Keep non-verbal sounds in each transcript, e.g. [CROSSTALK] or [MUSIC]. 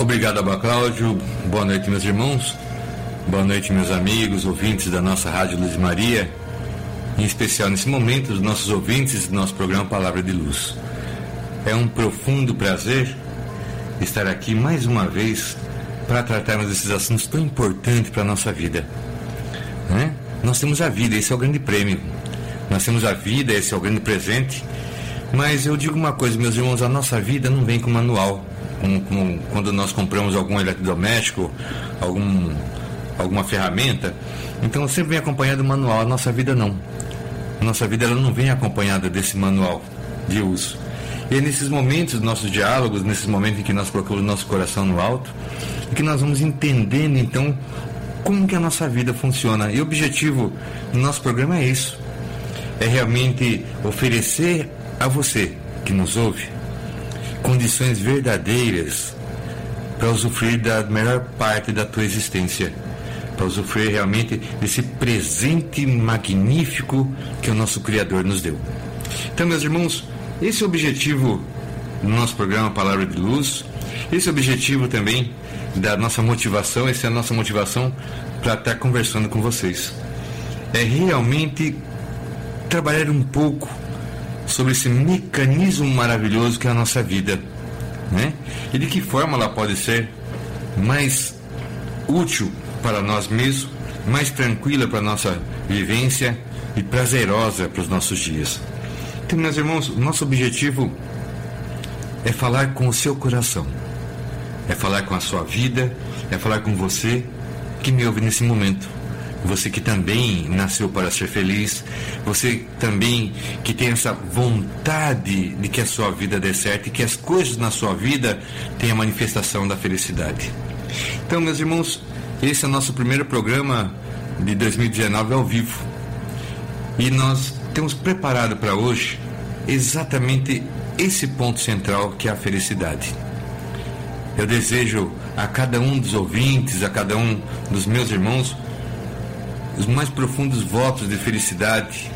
Obrigado, Abba Cláudio. Boa noite, meus irmãos. Boa noite, meus amigos, ouvintes da nossa Rádio Luz Maria. Em especial nesse momento, os nossos ouvintes do nosso programa Palavra de Luz. É um profundo prazer estar aqui mais uma vez para tratarmos desses assuntos tão importantes para a nossa vida. Né? Nós temos a vida, esse é o grande prêmio. Nós temos a vida, esse é o grande presente. Mas eu digo uma coisa, meus irmãos, a nossa vida não vem com manual. Quando nós compramos algum eletrodoméstico, algum, alguma ferramenta. Então sempre vem acompanhado do manual. A nossa vida não. A nossa vida ela não vem acompanhada desse manual de uso. E é nesses momentos, nossos diálogos, nesses momentos em que nós colocamos nosso coração no alto, que nós vamos entendendo então como que a nossa vida funciona. E o objetivo do nosso programa é isso. É realmente oferecer a você que nos ouve condições verdadeiras para usufruir da melhor parte da tua existência, para usufruir realmente desse presente magnífico que o nosso Criador nos deu. Então, meus irmãos, esse é o objetivo do nosso programa Palavra de Luz, esse é o objetivo também da nossa motivação, essa é a nossa motivação para estar conversando com vocês. É realmente trabalhar um pouco sobre esse mecanismo maravilhoso que é a nossa vida, né? E de que forma ela pode ser mais útil para nós mesmos, mais tranquila para a nossa vivência e prazerosa para os nossos dias. Então, meus irmãos, nosso objetivo é falar com o seu coração, é falar com a sua vida, é falar com você que me ouve nesse momento. Você que também nasceu para ser feliz, você também que tem essa vontade de que a sua vida dê certo e que as coisas na sua vida tenham a manifestação da felicidade. Então, meus irmãos, esse é o nosso primeiro programa de 2019 ao vivo. E nós temos preparado para hoje exatamente esse ponto central que é a felicidade. Eu desejo a cada um dos ouvintes, a cada um dos meus irmãos, os mais profundos votos de felicidade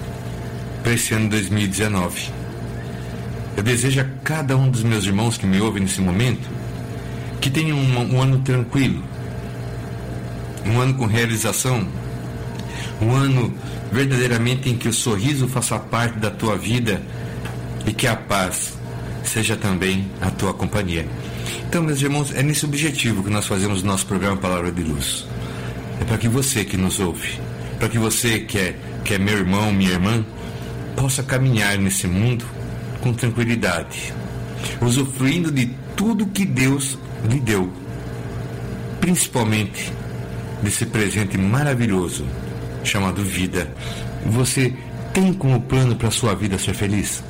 para esse ano 2019. Eu desejo a cada um dos meus irmãos que me ouvem nesse momento que tenham um, um ano tranquilo, um ano com realização, um ano verdadeiramente em que o sorriso faça parte da tua vida e que a paz seja também a tua companhia. Então, meus irmãos, é nesse objetivo que nós fazemos o nosso programa Palavra de Luz. É para que você que nos ouve, para que você que é, que é meu irmão, minha irmã, possa caminhar nesse mundo com tranquilidade, usufruindo de tudo que Deus lhe deu, principalmente desse presente maravilhoso chamado vida. Você tem como plano para a sua vida ser feliz?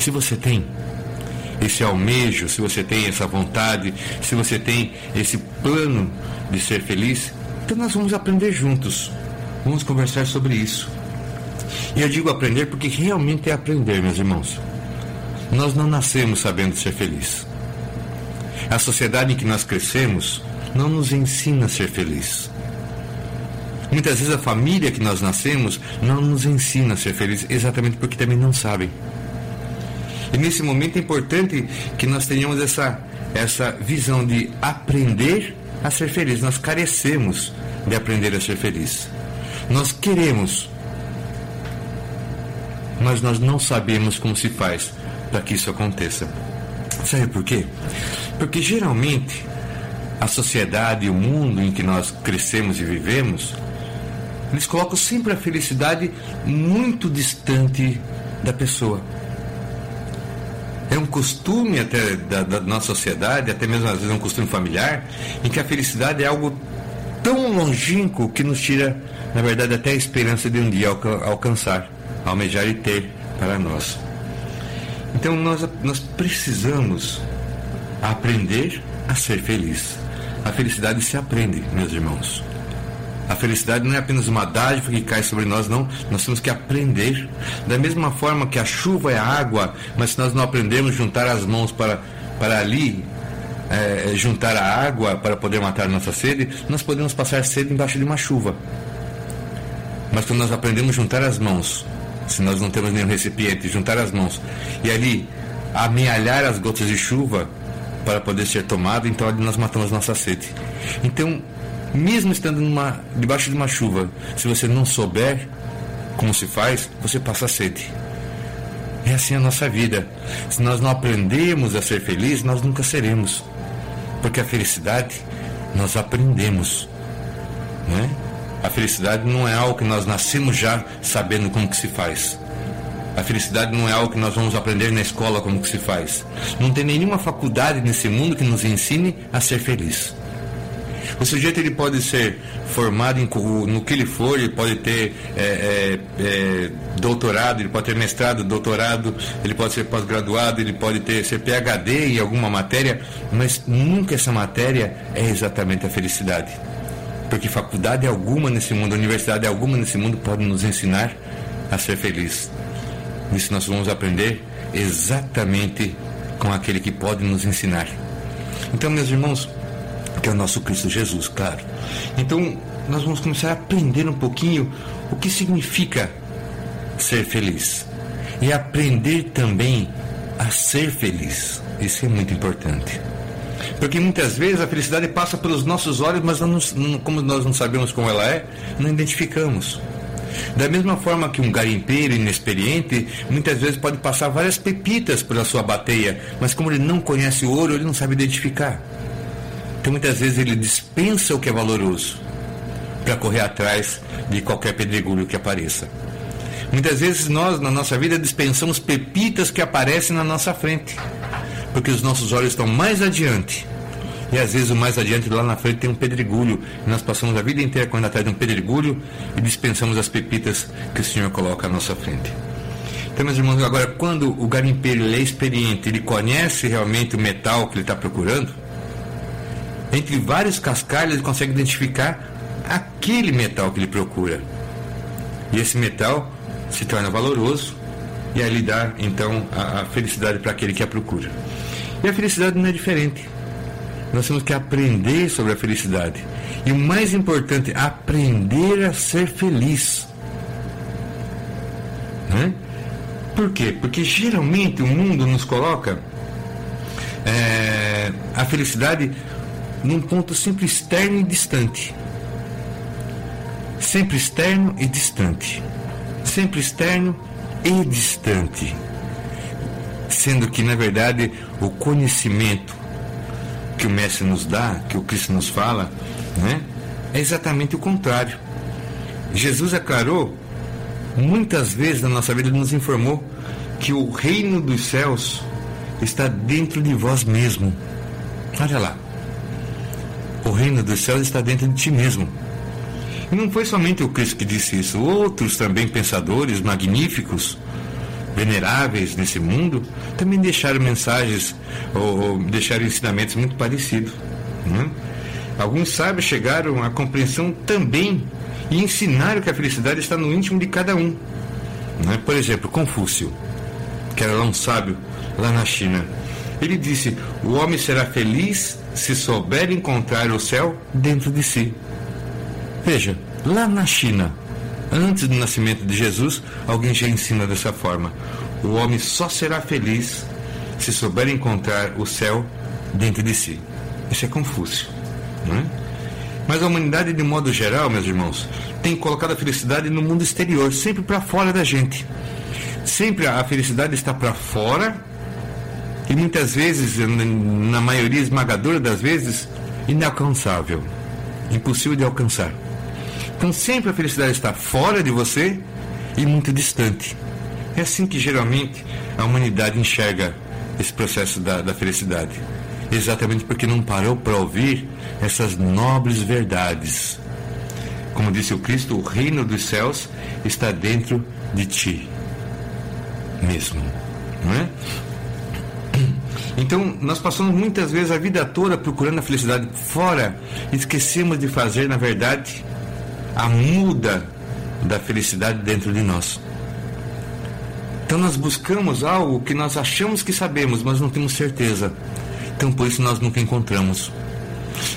Se você tem esse almejo, se você tem essa vontade, se você tem esse plano de ser feliz, então nós vamos aprender juntos. Vamos conversar sobre isso. E eu digo aprender porque realmente é aprender, meus irmãos. Nós não nascemos sabendo ser feliz. A sociedade em que nós crescemos não nos ensina a ser feliz. Muitas vezes a família que nós nascemos não nos ensina a ser feliz, exatamente porque também não sabem. E nesse momento é importante que nós tenhamos essa, essa visão de aprender a ser feliz. Nós carecemos de aprender a ser feliz. Nós queremos, mas nós não sabemos como se faz para que isso aconteça. Sabe por quê? Porque geralmente a sociedade e o mundo em que nós crescemos e vivemos, eles colocam sempre a felicidade muito distante da pessoa. É um costume até da, da nossa sociedade, até mesmo às vezes é um costume familiar, em que a felicidade é algo tão longínquo que nos tira, na verdade, até a esperança de um dia alcançar, almejar e ter para nós. Então nós, nós precisamos aprender a ser feliz. A felicidade se aprende, meus irmãos. A felicidade não é apenas uma dádiva que cai sobre nós, não. Nós temos que aprender. Da mesma forma que a chuva é água, mas se nós não aprendermos juntar as mãos para, para ali é, juntar a água para poder matar nossa sede, nós podemos passar sede embaixo de uma chuva. Mas quando nós aprendemos juntar as mãos, se nós não temos nenhum recipiente, juntar as mãos e ali amealhar as gotas de chuva para poder ser tomado, então ali nós matamos nossa sede. Então, mesmo estando numa, debaixo de uma chuva, se você não souber como se faz, você passa sede. É assim a nossa vida. Se nós não aprendemos a ser felizes, nós nunca seremos. Porque a felicidade nós aprendemos. Né? A felicidade não é algo que nós nascemos já sabendo como que se faz. A felicidade não é algo que nós vamos aprender na escola como que se faz. Não tem nenhuma faculdade nesse mundo que nos ensine a ser feliz. O sujeito ele pode ser formado em, no que ele for, ele pode ter é, é, é, doutorado, ele pode ter mestrado, doutorado, ele pode ser pós-graduado, ele pode ter ser PhD em alguma matéria, mas nunca essa matéria é exatamente a felicidade. Porque faculdade alguma nesse mundo, universidade alguma nesse mundo pode nos ensinar a ser feliz. Isso nós vamos aprender exatamente com aquele que pode nos ensinar. Então, meus irmãos, que é o nosso Cristo Jesus, claro. Então, nós vamos começar a aprender um pouquinho o que significa ser feliz e aprender também a ser feliz. Isso é muito importante. Porque muitas vezes a felicidade passa pelos nossos olhos, mas não, como nós não sabemos como ela é, não identificamos. Da mesma forma que um garimpeiro inexperiente muitas vezes pode passar várias pepitas pela sua bateia, mas como ele não conhece o ouro, ele não sabe identificar. Então muitas vezes ele dispensa o que é valoroso para correr atrás de qualquer pedregulho que apareça. Muitas vezes nós, na nossa vida, dispensamos pepitas que aparecem na nossa frente, porque os nossos olhos estão mais adiante. E às vezes o mais adiante, lá na frente, tem um pedregulho. E nós passamos a vida inteira correndo atrás de um pedregulho e dispensamos as pepitas que o Senhor coloca à nossa frente. Então, meus irmãos, agora, quando o garimpeiro é experiente, ele conhece realmente o metal que ele está procurando, entre vários cascalhos ele consegue identificar aquele metal que ele procura. E esse metal se torna valoroso e aí lhe dá então a, a felicidade para aquele que a procura. E a felicidade não é diferente. Nós temos que aprender sobre a felicidade. E o mais importante, aprender a ser feliz. Né? Por quê? Porque geralmente o mundo nos coloca é, a felicidade num ponto sempre externo e distante sempre externo e distante. Sempre externo e distante. Sendo que, na verdade, o conhecimento que o Mestre nos dá, que o Cristo nos fala, né, é exatamente o contrário. Jesus aclarou, muitas vezes na nossa vida, nos informou que o reino dos céus está dentro de vós mesmo. Olha lá. O reino dos céus está dentro de ti mesmo. E não foi somente o Cristo que disse isso, outros também pensadores magníficos, veneráveis nesse mundo, também deixaram mensagens ou, ou deixaram ensinamentos muito parecidos. Né? Alguns sábios chegaram à compreensão também e ensinaram que a felicidade está no íntimo de cada um. Né? Por exemplo, Confúcio, que era lá um sábio lá na China, ele disse: O homem será feliz se souber encontrar o céu dentro de si. Veja, lá na China, antes do nascimento de Jesus, alguém já ensina dessa forma: o homem só será feliz se souber encontrar o céu dentro de si. Isso é Confúcio. Não é? Mas a humanidade, de modo geral, meus irmãos, tem colocado a felicidade no mundo exterior, sempre para fora da gente. Sempre a felicidade está para fora e muitas vezes, na maioria esmagadora das vezes, inalcançável, impossível de alcançar. Então sempre a felicidade está fora de você e muito distante. É assim que geralmente a humanidade enxerga esse processo da, da felicidade. Exatamente porque não parou para ouvir essas nobres verdades. Como disse o Cristo, o reino dos céus está dentro de ti mesmo. Não é? Então, nós passamos muitas vezes a vida toda procurando a felicidade fora e esquecemos de fazer, na verdade, a muda da felicidade dentro de nós. Então, nós buscamos algo que nós achamos que sabemos, mas não temos certeza. Então, por isso, nós nunca encontramos.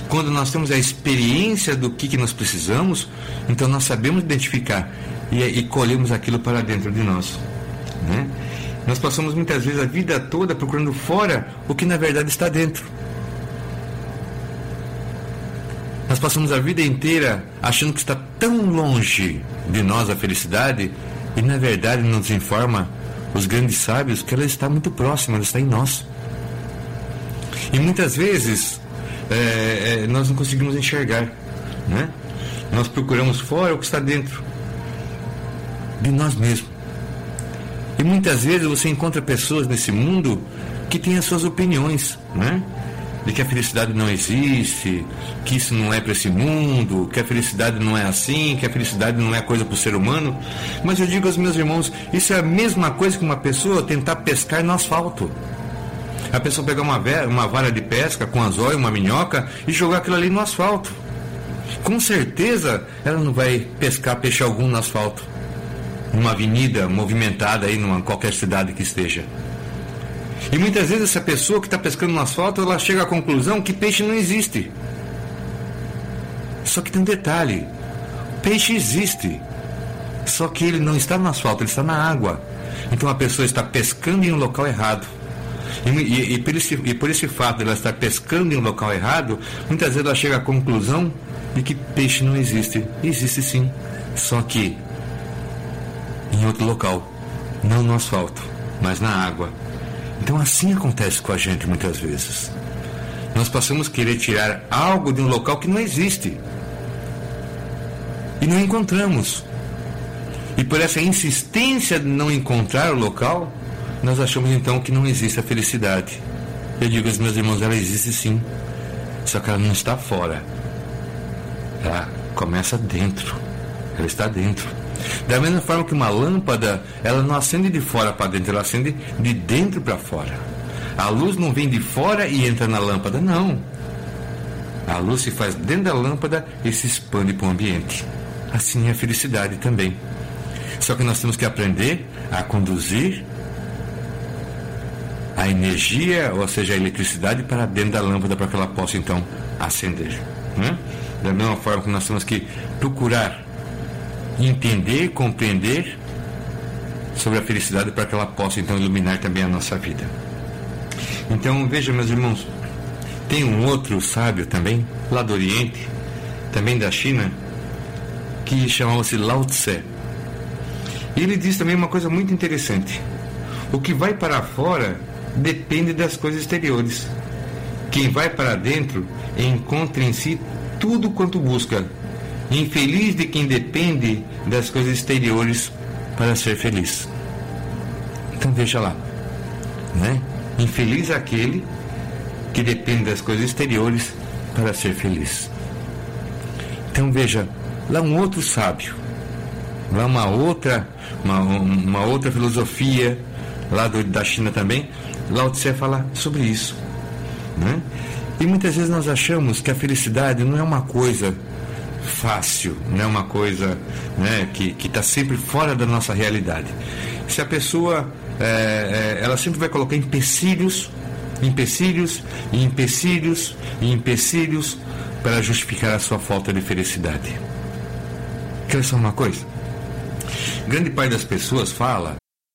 Quando nós temos a experiência do que, que nós precisamos, então nós sabemos identificar e, e colhemos aquilo para dentro de nós. Né? Nós passamos muitas vezes a vida toda procurando fora o que na verdade está dentro. Nós passamos a vida inteira achando que está tão longe de nós a felicidade e na verdade nos informa os grandes sábios que ela está muito próxima, ela está em nós. E muitas vezes é, é, nós não conseguimos enxergar, né? Nós procuramos fora o que está dentro de nós mesmos. E muitas vezes você encontra pessoas nesse mundo que têm as suas opiniões, né? De que a felicidade não existe, que isso não é para esse mundo, que a felicidade não é assim, que a felicidade não é coisa para o ser humano. Mas eu digo aos meus irmãos, isso é a mesma coisa que uma pessoa tentar pescar no asfalto. A pessoa pegar uma, uma vara de pesca com anzol e uma minhoca e jogar aquilo ali no asfalto. Com certeza ela não vai pescar peixe algum no asfalto numa avenida movimentada aí numa qualquer cidade que esteja. E muitas vezes essa pessoa que está pescando no asfalto, ela chega à conclusão que peixe não existe. Só que tem um detalhe: peixe existe. Só que ele não está no asfalto, ele está na água. Então a pessoa está pescando em um local errado. E, e, e, por, esse, e por esse fato de ela estar pescando em um local errado, muitas vezes ela chega à conclusão de que peixe não existe. Existe sim. Só que em outro local, não no asfalto, mas na água. Então assim acontece com a gente muitas vezes. Nós passamos a querer tirar algo de um local que não existe. E não encontramos. E por essa insistência de não encontrar o local, nós achamos então que não existe a felicidade. Eu digo aos meus irmãos, ela existe sim. Só que ela não está fora. Ela começa dentro. Ela está dentro. Da mesma forma que uma lâmpada, ela não acende de fora para dentro, ela acende de dentro para fora. A luz não vem de fora e entra na lâmpada, não. A luz se faz dentro da lâmpada e se expande para o ambiente. Assim é a felicidade também. Só que nós temos que aprender a conduzir a energia, ou seja, a eletricidade, para dentro da lâmpada para que ela possa então acender. Né? Da mesma forma que nós temos que procurar entender, compreender sobre a felicidade para que ela possa então iluminar também a nossa vida. Então veja, meus irmãos, tem um outro sábio também, lá do Oriente, também da China, que chamava-se Lao Tse. E ele diz também uma coisa muito interessante: o que vai para fora depende das coisas exteriores. Quem vai para dentro encontra em si tudo quanto busca, Infeliz de quem depende das coisas exteriores para ser feliz. Então veja lá, né? Infeliz aquele que depende das coisas exteriores para ser feliz. Então veja, lá um outro sábio, lá uma outra, uma, uma outra filosofia, lá do, da China também, Lao Tse fala sobre isso. Né? E muitas vezes nós achamos que a felicidade não é uma coisa fácil, não é uma coisa né, que está sempre fora da nossa realidade. Se a pessoa, é, é, ela sempre vai colocar empecilhos, empecilhos, empecilhos, empecilhos para justificar a sua falta de felicidade. Quer saber uma coisa? Grande parte das pessoas fala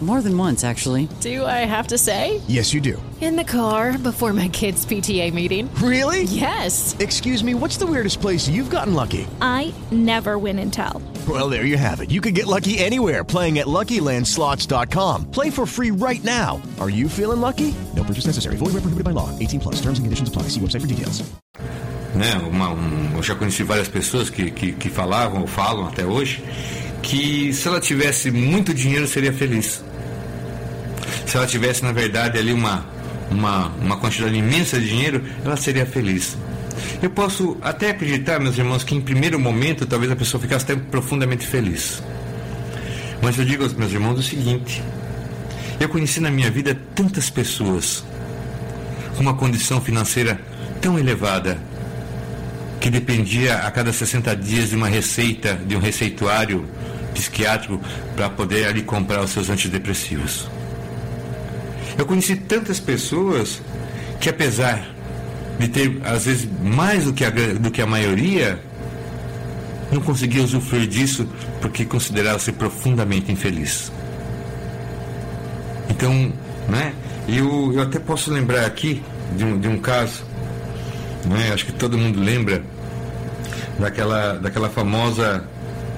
More than once, actually. Do I have to say? Yes, you do. In the car before my kids' PTA meeting. Really? Yes. Excuse me, what's the weirdest place you've gotten lucky? I never win and tell. Well, there you have it. You can get lucky anywhere playing at LuckyLandSlots.com. Play for free right now. Are you feeling lucky? No purchase necessary. Void where prohibited by law. 18 plus. Terms and conditions apply. See website for details. Né, uma, um, eu já conheci várias pessoas que, que, que falavam ou falam até hoje que se ela tivesse muito dinheiro seria feliz. Se ela tivesse, na verdade, ali uma, uma, uma quantidade imensa de dinheiro, ela seria feliz. Eu posso até acreditar, meus irmãos, que em primeiro momento talvez a pessoa ficasse até profundamente feliz. Mas eu digo aos meus irmãos o seguinte: eu conheci na minha vida tantas pessoas com uma condição financeira tão elevada que dependia a cada 60 dias de uma receita, de um receituário psiquiátrico para poder ali comprar os seus antidepressivos. Eu conheci tantas pessoas que apesar de ter às vezes mais do que a, do que a maioria, não conseguia usufruir disso porque considerava-se profundamente infeliz. Então, né, eu, eu até posso lembrar aqui de um, de um caso, né, acho que todo mundo lembra daquela, daquela famosa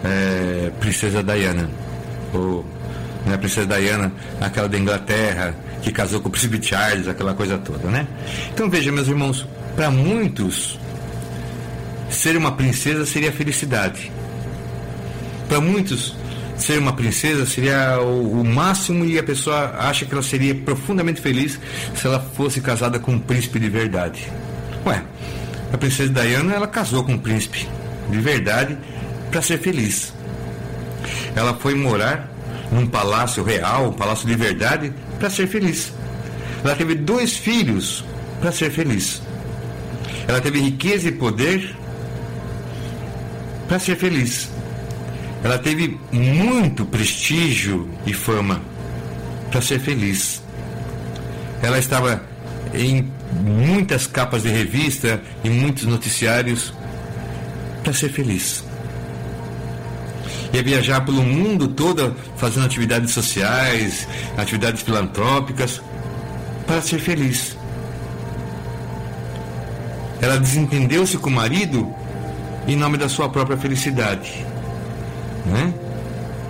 é, princesa Diana, ou né, princesa Diana, aquela da Inglaterra, que casou com o príncipe Charles, aquela coisa toda, né? Então veja, meus irmãos, para muitos, ser uma princesa seria felicidade. Para muitos, ser uma princesa seria o, máximo e a pessoa acha que ela seria profundamente feliz se ela fosse casada com um príncipe de verdade. Ué, a princesa Diana, ela casou com um príncipe de verdade para ser feliz. Ela foi morar num palácio real, um palácio de verdade, para ser feliz. Ela teve dois filhos para ser feliz. Ela teve riqueza e poder para ser feliz. Ela teve muito prestígio e fama para ser feliz. Ela estava em muitas capas de revista e muitos noticiários para ser feliz ia viajar pelo mundo todo fazendo atividades sociais, atividades filantrópicas, para ser feliz. Ela desentendeu-se com o marido em nome da sua própria felicidade. Né?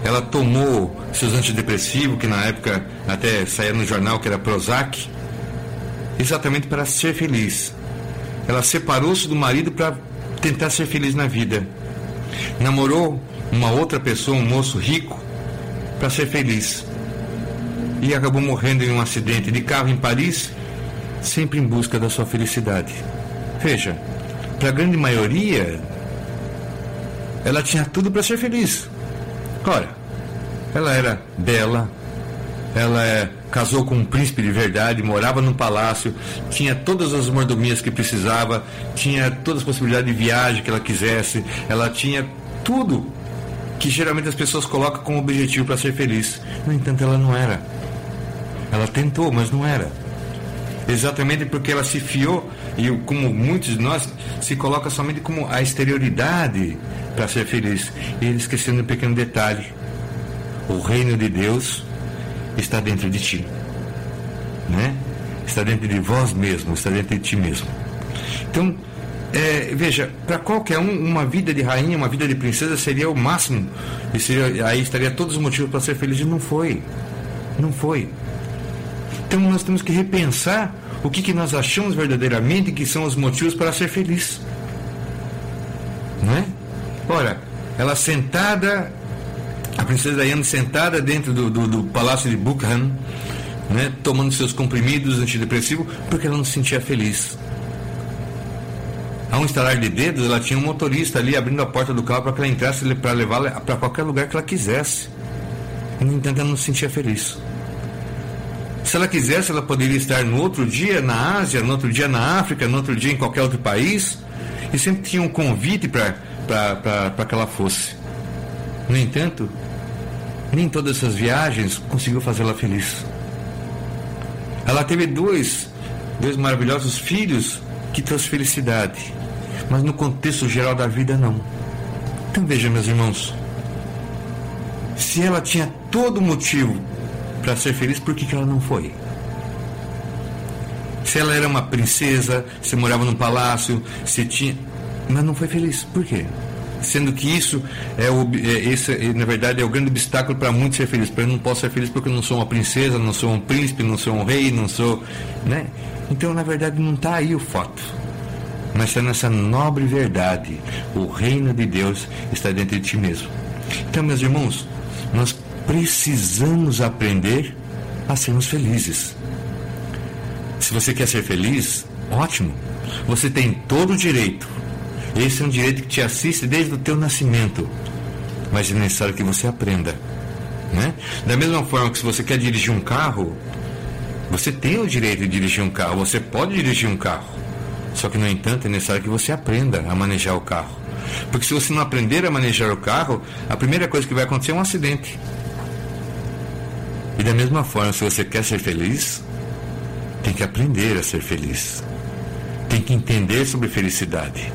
Ela tomou seus antidepressivos, que na época até saía no jornal que era Prozac, exatamente para ser feliz. Ela separou-se do marido para tentar ser feliz na vida. Namorou uma outra pessoa, um moço rico, para ser feliz. E acabou morrendo em um acidente de carro em Paris, sempre em busca da sua felicidade. Veja, para a grande maioria, ela tinha tudo para ser feliz. Olha, ela era bela, ela é, casou com um príncipe de verdade, morava num palácio, tinha todas as mordomias que precisava, tinha todas as possibilidades de viagem que ela quisesse, ela tinha tudo que geralmente as pessoas colocam como objetivo para ser feliz. No entanto, ela não era. Ela tentou, mas não era. Exatamente porque ela se fiou, e como muitos de nós, se coloca somente como a exterioridade para ser feliz. E ele esquecendo um pequeno detalhe: o reino de Deus está dentro de ti. Né? Está dentro de vós mesmo, está dentro de ti mesmo. Então, é, veja, para qualquer um, uma vida de rainha, uma vida de princesa seria o máximo. E seria, aí estaria todos os motivos para ser feliz. E não foi. Não foi. Então nós temos que repensar o que, que nós achamos verdadeiramente que são os motivos para ser feliz. Não é? Ora, ela sentada, a princesa Diana sentada dentro do, do, do palácio de Buckingham, né, tomando seus comprimidos antidepressivos, porque ela não se sentia feliz. Um estalar de dedos, ela tinha um motorista ali abrindo a porta do carro para que ela entrasse para levá-la para qualquer lugar que ela quisesse. No entanto, ela não se sentia feliz. Se ela quisesse, ela poderia estar no outro dia na Ásia, no outro dia na África, no outro dia em qualquer outro país, e sempre tinha um convite para que ela fosse. No entanto, nem todas essas viagens conseguiu fazê-la feliz. Ela teve dois, dois maravilhosos filhos que trouxe felicidade, mas no contexto geral da vida não. Então veja, meus irmãos, se ela tinha todo motivo para ser feliz, por que, que ela não foi? Se ela era uma princesa, se morava num palácio, se tinha. Mas não foi feliz. Por quê? Sendo que isso é, o, é esse, é, na verdade, é o grande obstáculo para muitos ser felizes. Para eu não posso ser feliz porque eu não sou uma princesa, não sou um príncipe, não sou um rei, não sou. Né? Então, na verdade, não está aí o fato. Mas está nessa nobre verdade. O reino de Deus está dentro de ti mesmo. Então, meus irmãos, nós precisamos aprender a sermos felizes. Se você quer ser feliz, ótimo. Você tem todo o direito. Esse é um direito que te assiste desde o teu nascimento. Mas é necessário que você aprenda. Né? Da mesma forma que se você quer dirigir um carro, você tem o direito de dirigir um carro, você pode dirigir um carro. Só que, no entanto, é necessário que você aprenda a manejar o carro. Porque se você não aprender a manejar o carro, a primeira coisa que vai acontecer é um acidente. E da mesma forma, se você quer ser feliz, tem que aprender a ser feliz. Tem que entender sobre felicidade.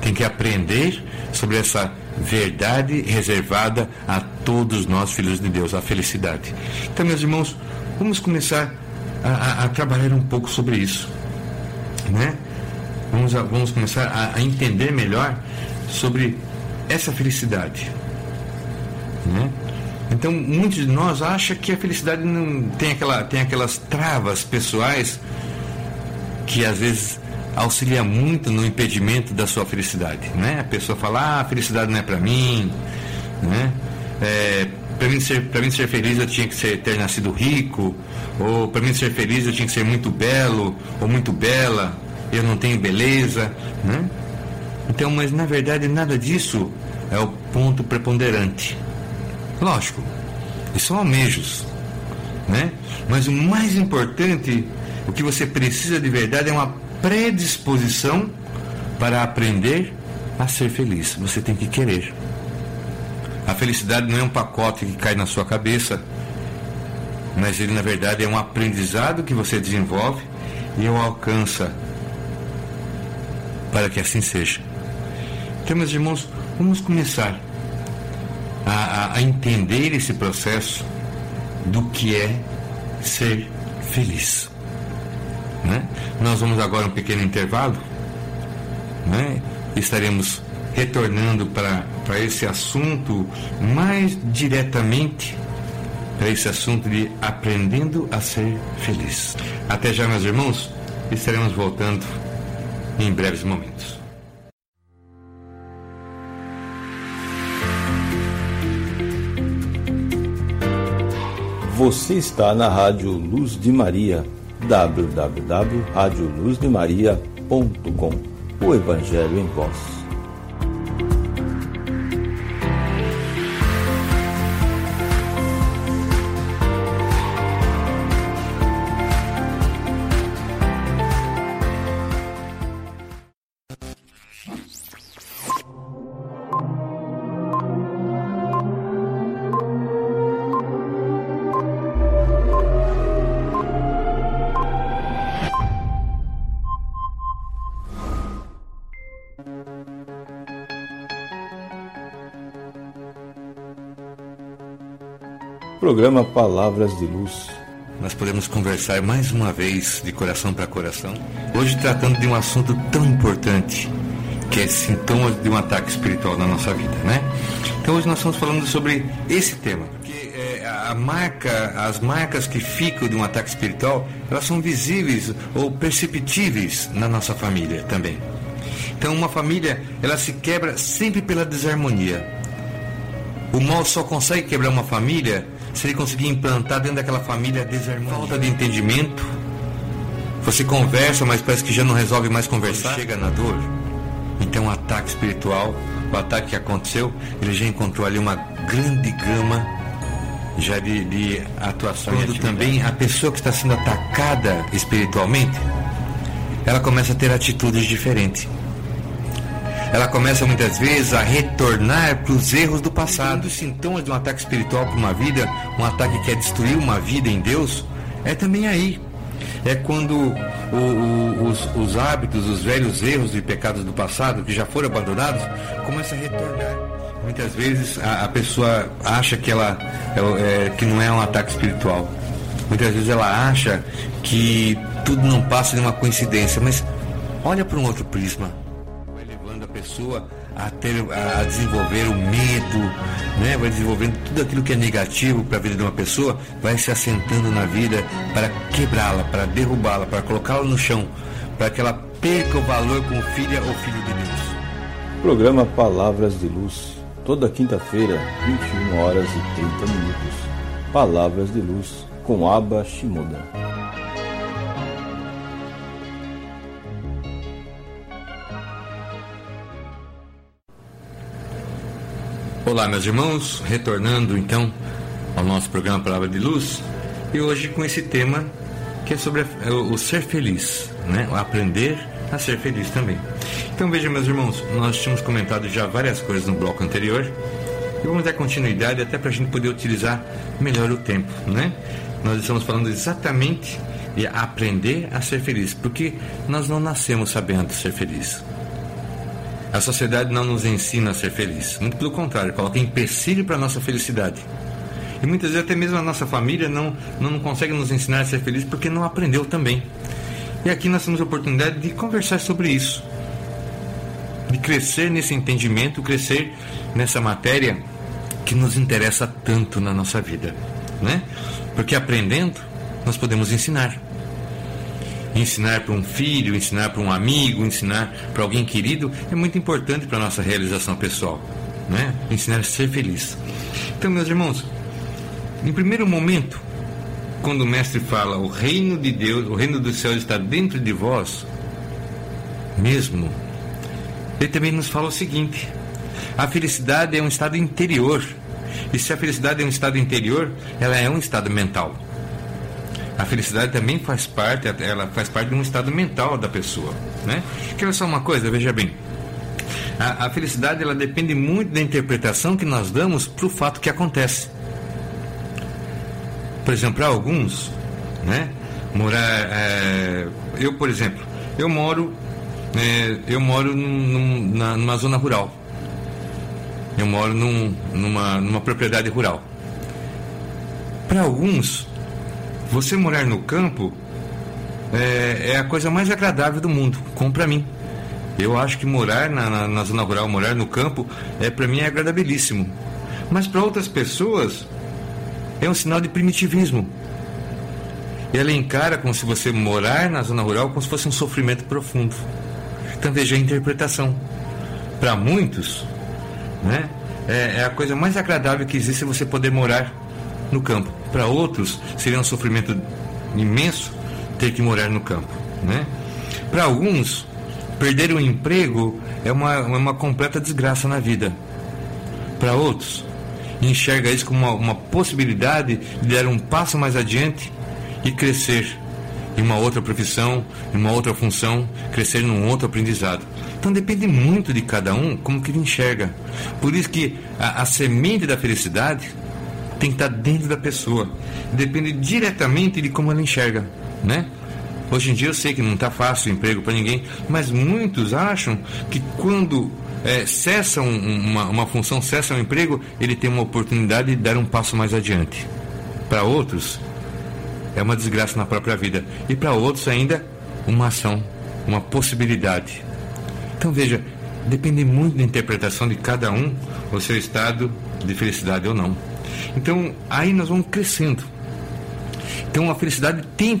Tem que aprender sobre essa verdade reservada a todos nós, filhos de Deus, a felicidade. Então, meus irmãos, vamos começar a, a, a trabalhar um pouco sobre isso. Né? Vamos, vamos começar a, a entender melhor sobre essa felicidade. Né? Então, muitos de nós acham que a felicidade não tem, aquela, tem aquelas travas pessoais que às vezes auxilia muito no impedimento da sua felicidade, né? A pessoa fala, ah, a felicidade não é para mim, né? É, para mim ser mim ser feliz eu tinha que ser, ter nascido rico, ou para mim ser feliz eu tinha que ser muito belo ou muito bela, eu não tenho beleza, né? Então, mas na verdade nada disso é o ponto preponderante. Lógico, eles são almejos, né? Mas o mais importante, o que você precisa de verdade é uma predisposição para aprender a ser feliz. Você tem que querer. A felicidade não é um pacote que cai na sua cabeça, mas ele na verdade é um aprendizado que você desenvolve e o alcança para que assim seja. Então, meus irmãos, vamos começar a, a entender esse processo do que é ser feliz. Né? Nós vamos agora um pequeno intervalo, né? estaremos retornando para esse assunto mais diretamente, para esse assunto de aprendendo a ser feliz. Até já, meus irmãos, estaremos voltando em breves momentos. Você está na Rádio Luz de Maria, www.radioluzdemaria.com. O Evangelho em Voz. Programa Palavras de Luz. Nós podemos conversar mais uma vez de coração para coração, hoje tratando de um assunto tão importante que é sintomas de um ataque espiritual na nossa vida, né? Então hoje nós estamos falando sobre esse tema, porque é, a marca, as marcas que ficam de um ataque espiritual, elas são visíveis ou perceptíveis na nossa família também. Então uma família, ela se quebra sempre pela desarmonia. O mal só consegue quebrar uma família se ele conseguir implantar dentro daquela família desarmonia. Falta de entendimento. Você conversa, mas parece que já não resolve mais conversar. Chega na dor. Então o ataque espiritual, o ataque que aconteceu, ele já encontrou ali uma grande gama já de, de atuação. Quando também a pessoa que está sendo atacada espiritualmente, ela começa a ter atitudes diferentes ela começa muitas vezes a retornar para os erros do passado. Os sintomas de um ataque espiritual para uma vida, um ataque que quer destruir uma vida em Deus, é também aí. É quando o, o, os, os hábitos, os velhos erros e pecados do passado, que já foram abandonados, começam a retornar. Muitas vezes a, a pessoa acha que, ela, é, é, que não é um ataque espiritual. Muitas vezes ela acha que tudo não passa de uma coincidência, mas olha para um outro prisma pessoa a, ter, a desenvolver o medo, né? vai desenvolvendo tudo aquilo que é negativo para a vida de uma pessoa, vai se assentando na vida para quebrá-la, para derrubá-la, para colocá-la no chão, para que ela perca o valor como filha ou filho de Deus. Programa Palavras de Luz, toda quinta-feira, 21 horas e 30 minutos. Palavras de Luz, com Abba Shimoda. Olá, meus irmãos, retornando então ao nosso programa Palavra de Luz e hoje com esse tema que é sobre o ser feliz, né? O aprender a ser feliz também. Então veja, meus irmãos, nós tínhamos comentado já várias coisas no bloco anterior e vamos dar continuidade até para a gente poder utilizar melhor o tempo, né? Nós estamos falando exatamente de aprender a ser feliz, porque nós não nascemos sabendo ser feliz. A sociedade não nos ensina a ser feliz. Muito pelo contrário, coloca empecilho para a nossa felicidade. E muitas vezes até mesmo a nossa família não, não consegue nos ensinar a ser feliz porque não aprendeu também. E aqui nós temos a oportunidade de conversar sobre isso. De crescer nesse entendimento, crescer nessa matéria que nos interessa tanto na nossa vida. Né? Porque aprendendo, nós podemos ensinar ensinar para um filho, ensinar para um amigo, ensinar para alguém querido é muito importante para a nossa realização pessoal, né? Ensinar a ser feliz. Então, meus irmãos, em primeiro momento, quando o mestre fala o reino de Deus, o reino dos céus está dentro de vós, mesmo, ele também nos fala o seguinte: a felicidade é um estado interior. E se a felicidade é um estado interior, ela é um estado mental. A felicidade também faz parte, ela faz parte de um estado mental da pessoa, né? Quer só uma coisa, veja bem. A, a felicidade ela depende muito da interpretação que nós damos para o fato que acontece. Por exemplo, para alguns, né? Morar, é, eu por exemplo, eu moro, é, eu moro num, na, numa zona rural. Eu moro num, numa, numa propriedade rural. Para alguns, você morar no campo é, é a coisa mais agradável do mundo, como para mim. Eu acho que morar na, na, na, zona rural, morar no campo, é para mim é agradabilíssimo. Mas para outras pessoas é um sinal de primitivismo. Ela encara como se você morar na zona rural como se fosse um sofrimento profundo. Então veja a interpretação. Para muitos, né, é, é a coisa mais agradável que existe você poder morar no campo. Para outros, seria um sofrimento imenso ter que morar no campo. Né? Para alguns, perder o emprego é uma, é uma completa desgraça na vida. Para outros, enxerga isso como uma, uma possibilidade de dar um passo mais adiante e crescer em uma outra profissão, em uma outra função, crescer num outro aprendizado. Então depende muito de cada um como que ele enxerga. Por isso que a, a semente da felicidade tem que estar dentro da pessoa. Depende diretamente de como ela enxerga, né? Hoje em dia eu sei que não está fácil o emprego para ninguém, mas muitos acham que quando é, cessa um, uma, uma função, cessa um emprego, ele tem uma oportunidade de dar um passo mais adiante. Para outros, é uma desgraça na própria vida. E para outros ainda, uma ação, uma possibilidade. Então veja, depende muito da interpretação de cada um o seu estado de felicidade ou não. Então, aí nós vamos crescendo. Então, a felicidade tem.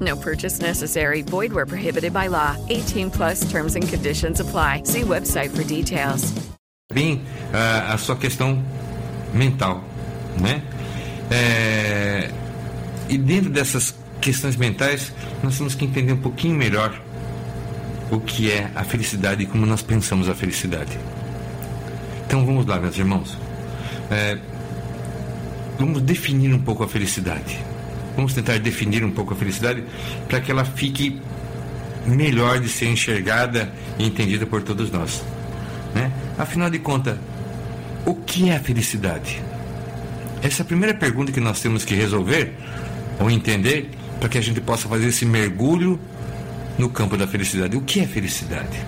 No purchase necessary. Void where prohibited by law. 18 plus terms and conditions apply. See website for details. Bem, a, a sua questão mental, né? É, e dentro dessas questões mentais, nós temos que entender um pouquinho melhor o que é a felicidade e como nós pensamos a felicidade. Então vamos lá, meus irmãos. É, vamos definir um pouco a felicidade. Vamos tentar definir um pouco a felicidade para que ela fique melhor de ser enxergada e entendida por todos nós. Né? Afinal de contas, o que é a felicidade? Essa é a primeira pergunta que nós temos que resolver ou entender para que a gente possa fazer esse mergulho no campo da felicidade. O que é felicidade?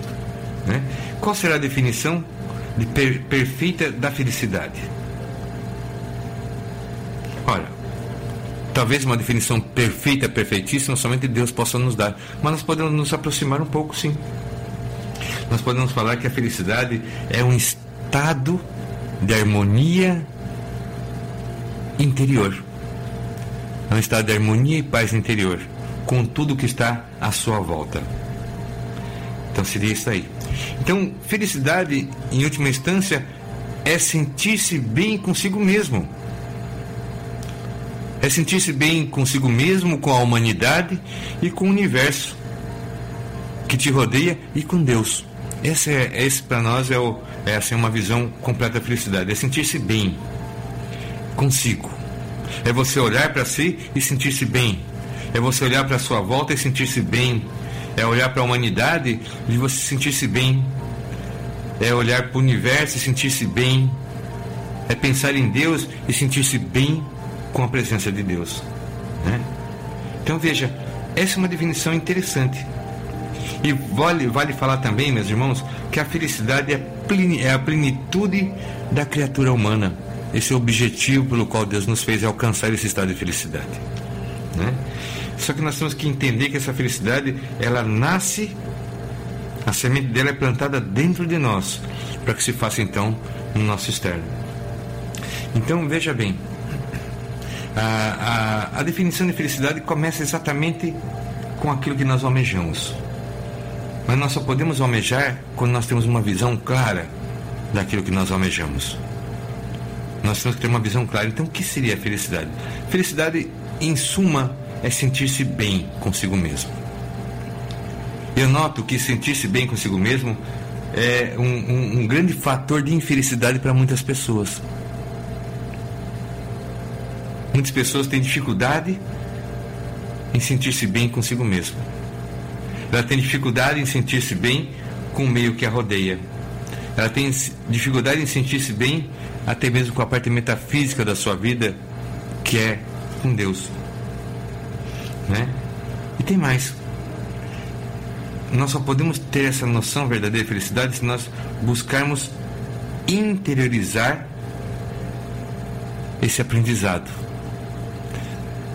Né? Qual será a definição de per perfeita da felicidade? Olha, talvez uma definição perfeita, perfeitíssima, somente Deus possa nos dar, mas nós podemos nos aproximar um pouco, sim. Nós podemos falar que a felicidade é um estado de harmonia interior. É um estado de harmonia e paz interior com tudo que está à sua volta. Então seria isso aí. Então, felicidade, em última instância, é sentir-se bem consigo mesmo. É sentir-se bem consigo mesmo, com a humanidade e com o universo que te rodeia e com Deus. Esse, é, esse para nós é, o, é assim, uma visão completa da felicidade. É sentir-se bem consigo. É você olhar para si e sentir-se bem. É você olhar para a sua volta e sentir-se bem. É olhar para a humanidade e você sentir-se bem. É olhar para o universo e sentir-se bem. É pensar em Deus e sentir-se bem com a presença de Deus. Né? Então veja, essa é uma definição interessante. E vale, vale falar também, meus irmãos, que a felicidade é, é a plenitude da criatura humana. Esse é o objetivo pelo qual Deus nos fez alcançar esse estado de felicidade. Né? Só que nós temos que entender que essa felicidade, ela nasce, a semente dela é plantada dentro de nós, para que se faça então no nosso externo. Então veja bem, a, a, a definição de felicidade começa exatamente com aquilo que nós almejamos. Mas nós só podemos almejar quando nós temos uma visão clara daquilo que nós almejamos. Nós temos que ter uma visão clara. Então, o que seria a felicidade? Felicidade, em suma, é sentir-se bem consigo mesmo. Eu noto que sentir-se bem consigo mesmo é um, um, um grande fator de infelicidade para muitas pessoas. Muitas pessoas têm dificuldade em sentir-se bem consigo mesmo. Ela tem dificuldade em sentir-se bem com o meio que a rodeia. Ela tem dificuldade em sentir-se bem até mesmo com a parte metafísica da sua vida, que é com Deus. Né? E tem mais. Nós só podemos ter essa noção verdadeira de felicidade se nós buscarmos interiorizar esse aprendizado.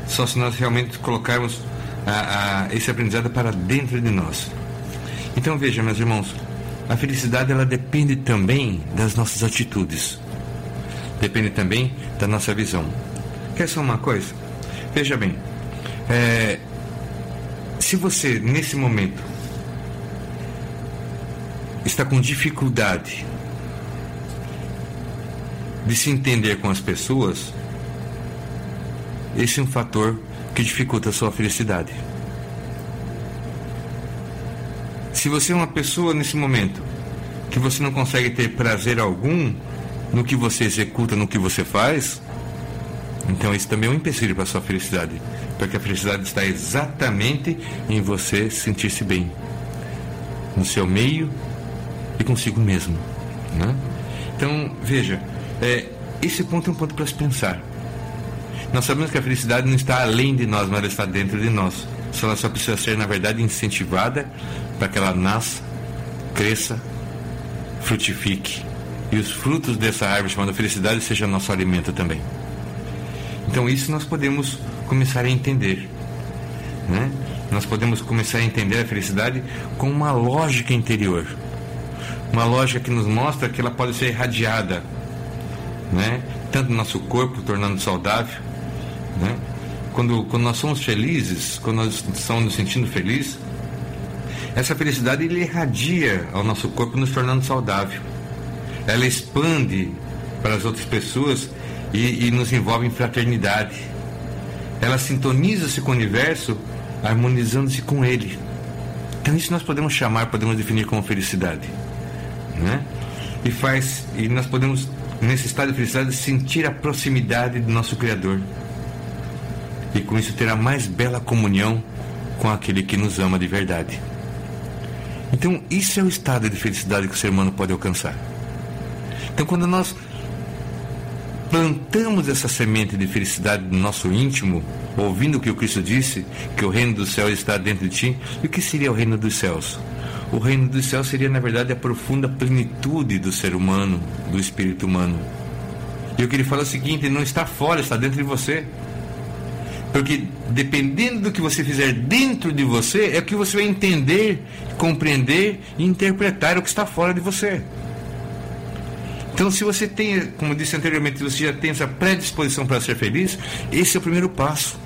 Só se nós realmente colocarmos a, a, esse aprendizado para dentro de nós. Então veja, meus irmãos, a felicidade ela depende também das nossas atitudes. Depende também da nossa visão. Quer só uma coisa? Veja bem, é, se você nesse momento está com dificuldade de se entender com as pessoas, esse é um fator que dificulta a sua felicidade. Se você é uma pessoa nesse momento que você não consegue ter prazer algum no que você executa, no que você faz, então isso também é um empecilho para a sua felicidade, porque a felicidade está exatamente em você sentir-se bem, no seu meio e consigo mesmo, né? Então veja, é, esse ponto é um ponto para se pensar. Nós sabemos que a felicidade não está além de nós, mas ela está dentro de nós. Só ela só precisa ser, na verdade, incentivada para que ela nasça, cresça, frutifique. E os frutos dessa árvore chamada felicidade sejam nosso alimento também. Então isso nós podemos começar a entender. Né? Nós podemos começar a entender a felicidade com uma lógica interior. Uma lógica que nos mostra que ela pode ser irradiada, né? tanto no nosso corpo, tornando saudável? Quando, quando nós somos felizes, quando nós estamos nos sentindo felizes, essa felicidade ele irradia ao nosso corpo, nos tornando saudável. Ela expande para as outras pessoas e, e nos envolve em fraternidade. Ela sintoniza-se com o universo, harmonizando-se com ele. Então isso nós podemos chamar, podemos definir como felicidade, né? E faz e nós podemos nesse estado de felicidade sentir a proximidade do nosso Criador e com isso ter a mais bela comunhão com aquele que nos ama de verdade. Então, isso é o estado de felicidade que o ser humano pode alcançar. Então, quando nós plantamos essa semente de felicidade no nosso íntimo, ouvindo o que o Cristo disse, que o reino dos céus está dentro de ti, e o que seria o reino dos céus? O reino dos céus seria, na verdade, a profunda plenitude do ser humano, do espírito humano. E o que ele fala é o seguinte: não está fora, está dentro de você. Porque dependendo do que você fizer dentro de você, é que você vai entender, compreender e interpretar o que está fora de você. Então, se você tem, como disse anteriormente, você já tem essa predisposição para ser feliz, esse é o primeiro passo.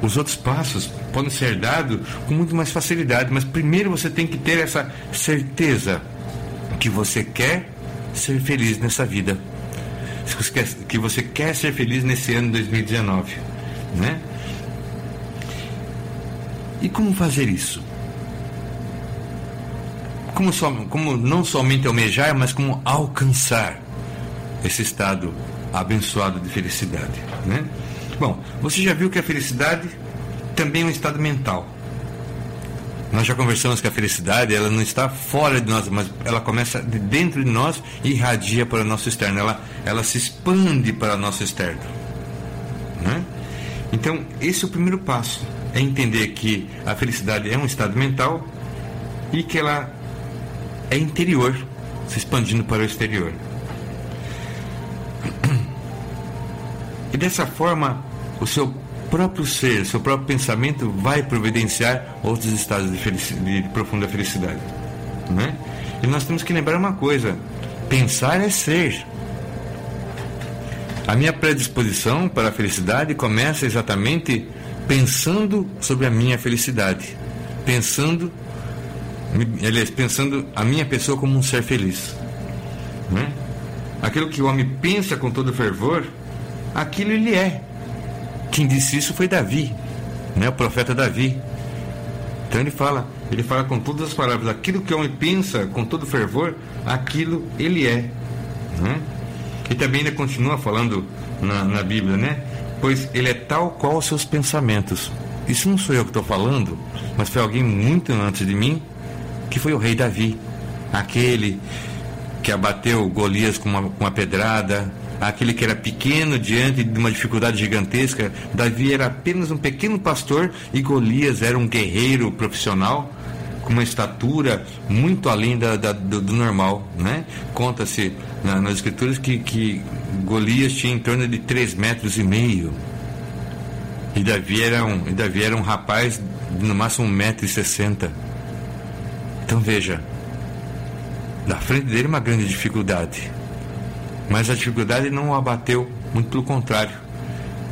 Os outros passos podem ser dados com muito mais facilidade, mas primeiro você tem que ter essa certeza que você quer ser feliz nessa vida que você quer ser feliz nesse ano 2019, né? E como fazer isso? Como, como não somente almejar, mas como alcançar esse estado abençoado de felicidade, né? Bom, você já viu que a felicidade também é um estado mental. Nós já conversamos que a felicidade ela não está fora de nós, mas ela começa de dentro de nós e irradia para o nosso externo. Ela, ela se expande para o nosso externo. Né? Então, esse é o primeiro passo. É entender que a felicidade é um estado mental e que ela é interior, se expandindo para o exterior. E dessa forma, o seu próprio ser, seu próprio pensamento vai providenciar outros estados de, de profunda felicidade. Né? E nós temos que lembrar uma coisa: pensar é ser. A minha predisposição para a felicidade começa exatamente pensando sobre a minha felicidade, pensando, aliás, pensando a minha pessoa como um ser feliz. Né? Aquilo que o homem pensa com todo fervor, aquilo ele é. Quem disse isso foi Davi, né? o profeta Davi. Então ele fala, ele fala com todas as palavras, aquilo que o homem pensa com todo fervor, aquilo ele é. Né? E também ele continua falando na, na Bíblia, né? Pois ele é tal qual os seus pensamentos. Isso não sou eu que estou falando, mas foi alguém muito antes de mim, que foi o rei Davi. Aquele que abateu Golias com uma, com uma pedrada, aquele que era pequeno diante de uma dificuldade gigantesca. Davi era apenas um pequeno pastor e Golias era um guerreiro profissional com uma estatura muito além da, da do, do, normal, né? Conta-se na, nas escrituras que, que Golias tinha em torno de 3 metros e meio. E Davi era um, e Davi era um rapaz de no máximo 1,60m. Então veja, na frente dele uma grande dificuldade. Mas a dificuldade não o abateu, muito pelo contrário.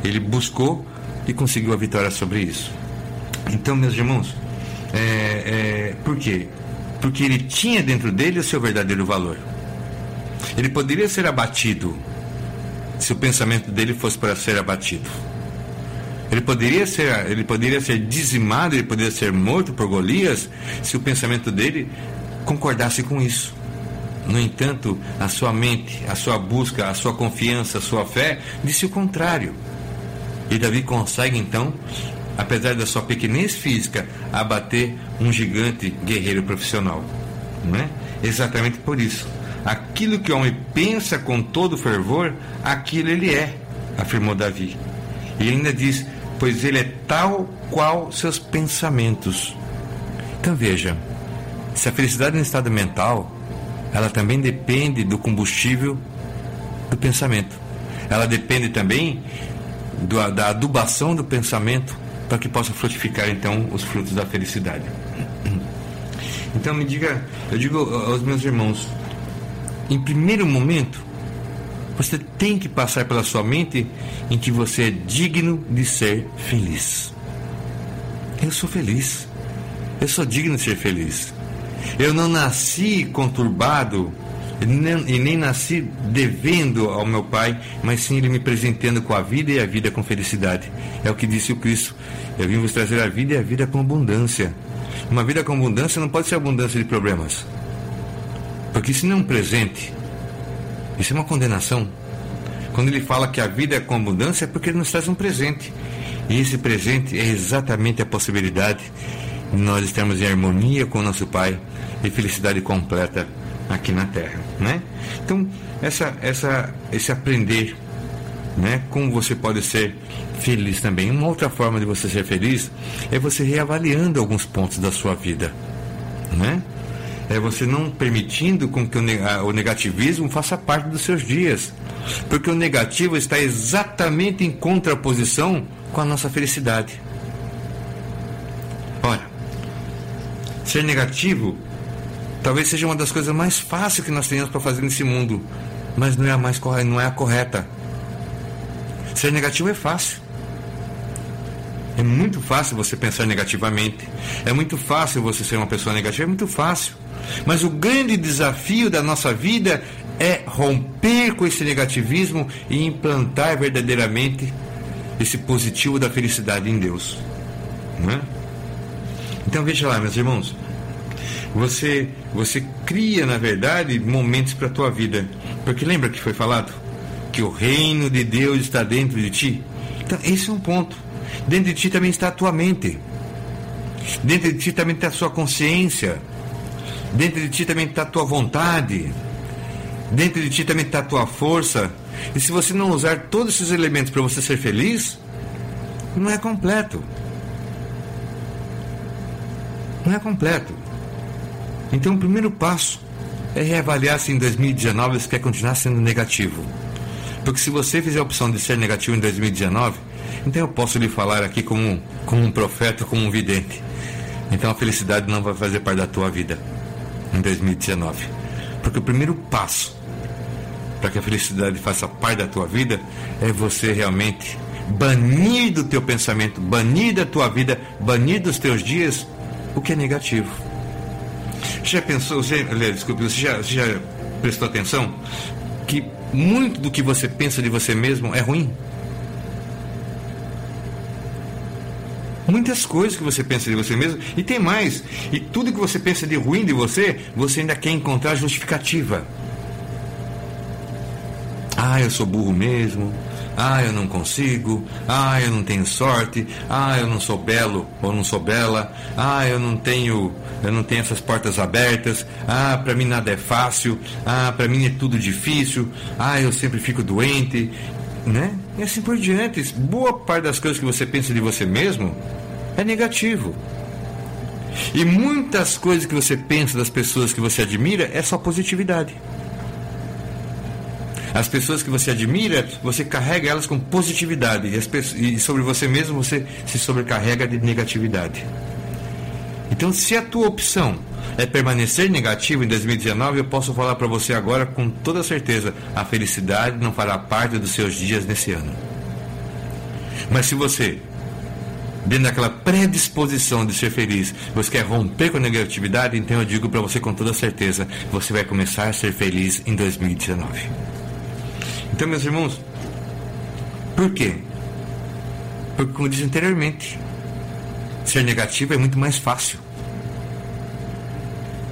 Ele buscou e conseguiu a vitória sobre isso. Então, meus irmãos, é, é, por quê? Porque ele tinha dentro dele o seu verdadeiro valor. Ele poderia ser abatido se o pensamento dele fosse para ser abatido. Ele poderia ser, ele poderia ser dizimado, ele poderia ser morto por Golias se o pensamento dele concordasse com isso. No entanto, a sua mente, a sua busca, a sua confiança, a sua fé disse o contrário. E Davi consegue então, apesar da sua pequenez física, abater um gigante guerreiro profissional. Não é? Exatamente por isso. Aquilo que o homem pensa com todo fervor, aquilo ele é, afirmou Davi. E ainda diz: pois ele é tal qual seus pensamentos. Então veja, se a felicidade no estado mental, ela também depende do combustível do pensamento. Ela depende também do, da adubação do pensamento para que possa frutificar então os frutos da felicidade. [CLEARS THROAT] Então me diga, eu digo aos meus irmãos, em primeiro momento, você tem que passar pela sua mente em que você é digno de ser feliz. Eu sou feliz. Eu sou digno de ser feliz. Eu não nasci conturbado e nem, nasci devendo ao meu Pai, mas sim Ele me presenteando com a vida e a vida com felicidade. É o que disse o Cristo. Eu vim vos trazer a vida e a vida com abundância. Uma vida com abundância não pode ser abundância de problemas. Porque isso não é um presente. Isso é uma condenação. Quando ele fala que a vida é com abundância, é porque ele nos traz um presente. E esse presente é exatamente a possibilidade de nós estarmos em harmonia com o nosso Pai e felicidade completa aqui na Terra, né? Então, essa, essa, esse aprender, né? Como você pode ser feliz também. Uma outra forma de você ser feliz é você reavaliando alguns pontos da sua vida, né? É você não permitindo com que o negativismo faça parte dos seus dias. Porque o negativo está exatamente em contraposição com a nossa felicidade. Ser negativo talvez seja uma das coisas mais fáceis que nós tenhamos para fazer nesse mundo, mas não é a mais não é a correta. Ser negativo é fácil. É muito fácil você pensar negativamente. É muito fácil você ser uma pessoa negativa, é muito fácil. Mas o grande desafio da nossa vida é romper com esse negativismo e implantar verdadeiramente esse positivo da felicidade em Deus. Não é? Então veja lá, meus irmãos, você você cria na verdade momentos para a tua vida, porque lembra que foi falado que o reino de Deus está dentro de ti. Então esse é um ponto. Dentro de ti também está a tua mente. Dentro de ti também está a sua consciência. Dentro de ti também está a tua vontade. Dentro de ti também está a tua força. E se você não usar todos esses elementos para você ser feliz, não é completo. Não é completo. Então, o primeiro passo é reavaliar se em 2019 você quer continuar sendo negativo. Porque se você fizer a opção de ser negativo em 2019, então eu posso lhe falar aqui como, como um profeta, como um vidente. Então a felicidade não vai fazer parte da tua vida em 2019. Porque o primeiro passo para que a felicidade faça parte da tua vida é você realmente banir do teu pensamento, banir da tua vida, banir dos teus dias o que é negativo. Já pensou, você, desculpe, você já, já prestou atenção que muito do que você pensa de você mesmo é ruim? Muitas coisas que você pensa de você mesmo, e tem mais. E tudo que você pensa de ruim de você, você ainda quer encontrar justificativa. Ah, eu sou burro mesmo. Ah, eu não consigo. Ah, eu não tenho sorte. Ah, eu não sou belo ou não sou bela. Ah, eu não tenho, eu não tenho essas portas abertas. Ah, para mim nada é fácil. Ah, para mim é tudo difícil. Ah, eu sempre fico doente né? E assim por diante. Boa parte das coisas que você pensa de você mesmo é negativo. E muitas coisas que você pensa das pessoas que você admira é só positividade. As pessoas que você admira, você carrega elas com positividade. E, pessoas, e sobre você mesmo você se sobrecarrega de negatividade. Então, se a tua opção é permanecer negativo em 2019, eu posso falar para você agora com toda certeza: a felicidade não fará parte dos seus dias nesse ano. Mas se você, dentro daquela predisposição de ser feliz, você quer romper com a negatividade, então eu digo para você com toda certeza: você vai começar a ser feliz em 2019. Então, meus irmãos, por quê? Porque, como disse anteriormente, ser negativo é muito mais fácil.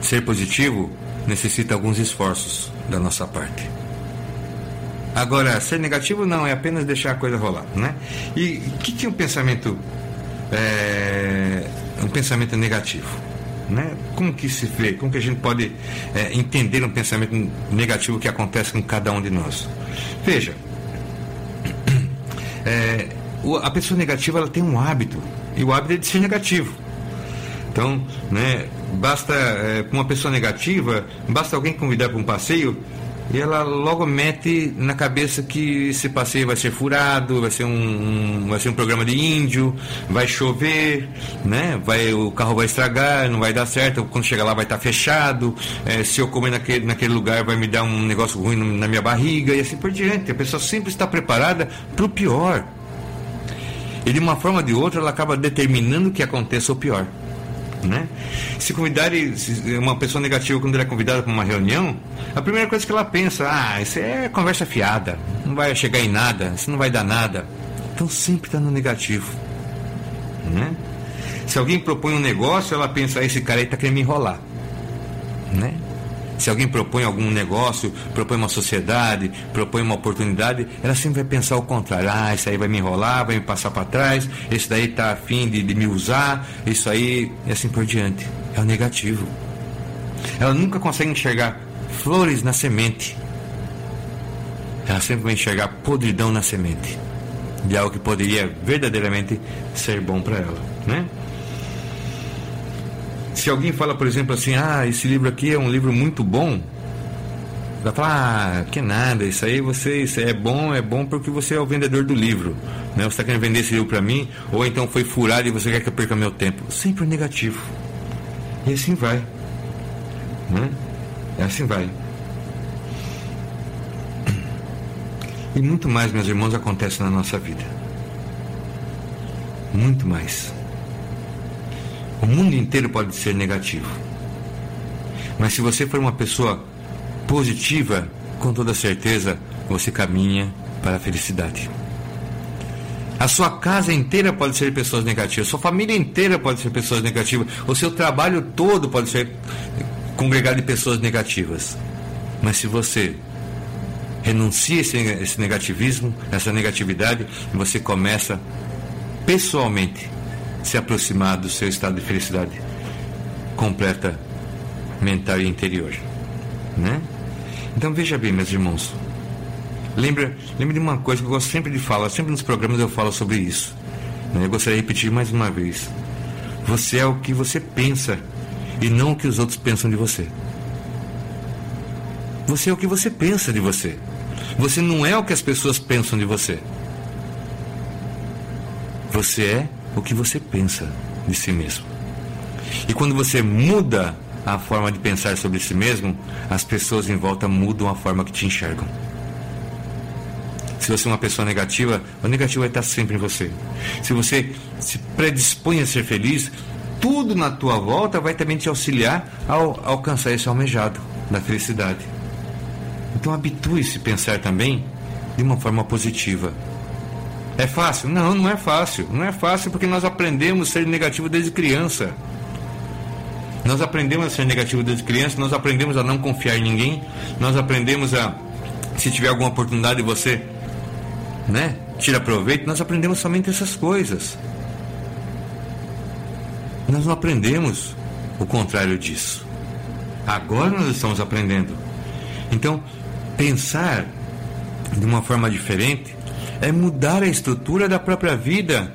Ser positivo necessita alguns esforços da nossa parte. Agora, ser negativo não, é apenas deixar a coisa rolar, né? E o que, que é um pensamento é, um pensamento negativo? Né? Como que se vê? Como que a gente pode é, entender um pensamento negativo que acontece com cada um de nós? Veja, [CLEARS THROAT] é, a pessoa negativa ela tem um hábito e o hábito é de ser negativo. Então, né, basta é, uma pessoa negativa, basta alguém convidar para um passeio e ela logo mete na cabeça que esse passeio vai ser furado, vai ser um, um vai ser um programa de índio, vai chover, né? Vai, o carro vai estragar, não vai dar certo, quando chegar lá vai estar tá fechado, é, se eu comer naquele, naquele lugar vai me dar um negócio ruim na minha barriga e assim por diante. A pessoa sempre está preparada para o pior. E de uma forma ou de outra ela acaba determinando que aconteça o pior. Né? Se convidar uma pessoa negativa quando ela é convidada para uma reunião, a primeira coisa que ela pensa, ah, isso é conversa fiada, não vai chegar em nada, isso não vai dar nada. Então sempre está no negativo. Né? Se alguém propõe um negócio, ela pensa, ah, esse cara aí está querendo me enrolar. Né? Se alguém propõe algum negócio, propõe uma sociedade, propõe uma oportunidade, ela sempre vai pensar o contrário. Ah, isso aí vai me enrolar, vai me passar para trás, esse daí está afim de, de me usar, isso aí, e assim por diante. É o negativo. Ela nunca consegue enxergar flores na semente. Ela sempre vai enxergar podridão na semente de algo que poderia verdadeiramente ser bom para ela, né? Se alguém fala, por exemplo, assim, ah, esse livro aqui é um livro muito bom, vai falar, ah, que nada, isso aí você isso é bom, é bom porque você é o vendedor do livro. Né? Você está querendo vender esse livro para mim, ou então foi furado e você quer que eu perca meu tempo. Sempre negativo. E assim vai. Né? E assim vai. E muito mais, meus irmãos, acontece na nossa vida. Muito mais. O mundo inteiro pode ser negativo. Mas se você for uma pessoa positiva, com toda certeza você caminha para a felicidade. A sua casa inteira pode ser pessoas negativas, sua família inteira pode ser pessoas negativas, o seu trabalho todo pode ser congregado de pessoas negativas. Mas se você renuncia esse, esse negativismo, essa negatividade, você começa pessoalmente se aproximar do seu estado de felicidade completa, mental e interior. Né? Então veja bem, meus irmãos. Lembra, lembra de uma coisa que eu gosto sempre de falar, sempre nos programas eu falo sobre isso. Né? Eu gostaria de repetir mais uma vez. Você é o que você pensa e não o que os outros pensam de você. Você é o que você pensa de você. Você não é o que as pessoas pensam de você. Você é o que você pensa de si mesmo. E quando você muda a forma de pensar sobre si mesmo, as pessoas em volta mudam a forma que te enxergam. Se você é uma pessoa negativa, o negativo vai estar sempre em você. Se você se predispõe a ser feliz, tudo na tua volta vai também te auxiliar a alcançar esse almejado da felicidade. Então habitue-se a pensar também de uma forma positiva é fácil? Não, não é fácil. Não é fácil porque nós aprendemos a ser negativo desde criança. Nós aprendemos a ser negativo desde criança, nós aprendemos a não confiar em ninguém, nós aprendemos a, se tiver alguma oportunidade, você, né, tira proveito, nós aprendemos somente essas coisas. Nós não aprendemos o contrário disso. Agora nós estamos aprendendo. Então, pensar de uma forma diferente é mudar a estrutura da própria vida.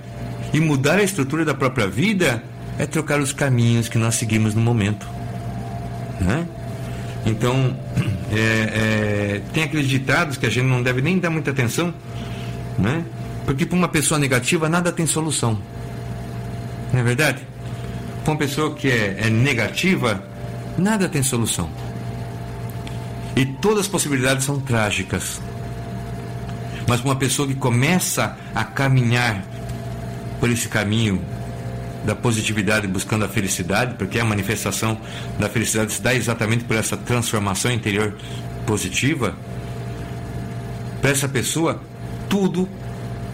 E mudar a estrutura da própria vida é trocar os caminhos que nós seguimos no momento. Né? Então, [CLEARS THROAT] é, é, tem aqueles ditados que a gente não deve nem dar muita atenção, né? porque para uma pessoa negativa nada tem solução. Não é verdade? Para uma pessoa que é, é negativa, nada tem solução. E todas as possibilidades são trágicas. Mas uma pessoa que começa a caminhar por esse caminho da positividade buscando a felicidade, porque a manifestação da felicidade se dá exatamente por essa transformação interior positiva, para essa pessoa tudo